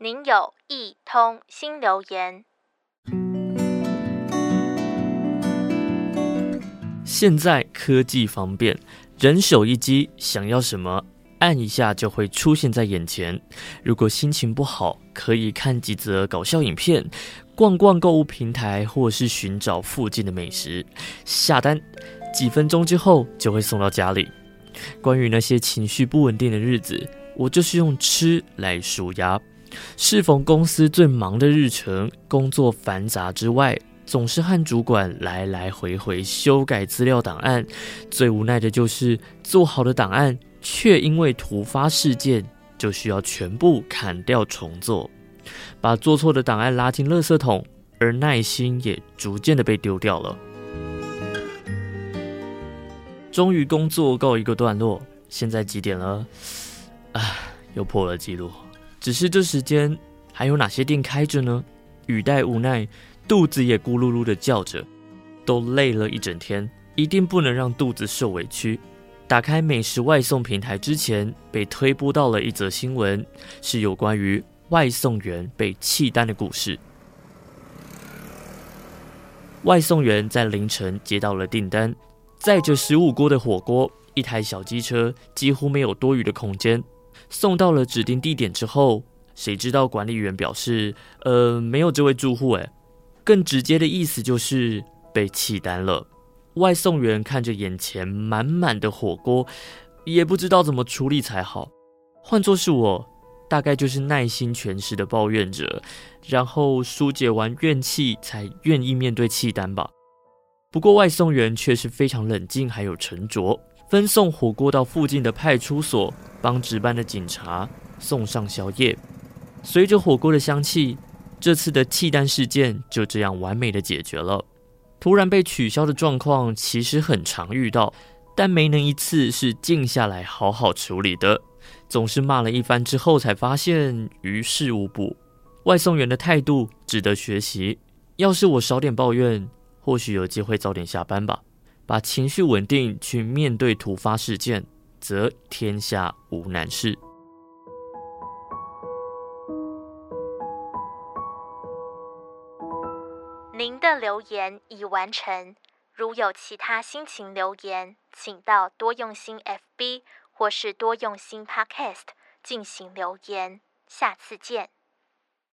您有一通新留言。现在科技方便，人手一机，想要什么，按一下就会出现在眼前。如果心情不好，可以看几则搞笑影片，逛逛购物平台，或是寻找附近的美食，下单，几分钟之后就会送到家里。关于那些情绪不稳定的日子，我就是用吃来纾压。适逢公司最忙的日程，工作繁杂之外，总是和主管来来回回修改资料档案。最无奈的就是做好的档案，却因为突发事件，就需要全部砍掉重做，把做错的档案拉进垃圾桶，而耐心也逐渐的被丢掉了。终于工作告一个段落，现在几点了？啊，又破了记录。只是这时间还有哪些店开着呢？语带无奈，肚子也咕噜噜的叫着。都累了一整天，一定不能让肚子受委屈。打开美食外送平台之前，被推播到了一则新闻，是有关于外送员被弃单的故事。外送员在凌晨接到了订单，载着十五锅的火锅，一台小机车，几乎没有多余的空间。送到了指定地点之后，谁知道管理员表示，呃，没有这位住户。哎，更直接的意思就是被弃单了。外送员看着眼前满满的火锅，也不知道怎么处理才好。换作是我，大概就是耐心全失的抱怨着，然后疏解完怨气，才愿意面对弃单吧。不过外送员却是非常冷静，还有沉着。分送火锅到附近的派出所，帮值班的警察送上宵夜。随着火锅的香气，这次的弃单事件就这样完美的解决了。突然被取消的状况其实很常遇到，但没能一次是静下来好好处理的，总是骂了一番之后才发现于事无补。外送员的态度值得学习，要是我少点抱怨，或许有机会早点下班吧。把情绪稳定，去面对突发事件，则天下无难事。您的留言已完成。如有其他心情留言，请到多用心 FB 或是多用心 Podcast 进行留言。下次见。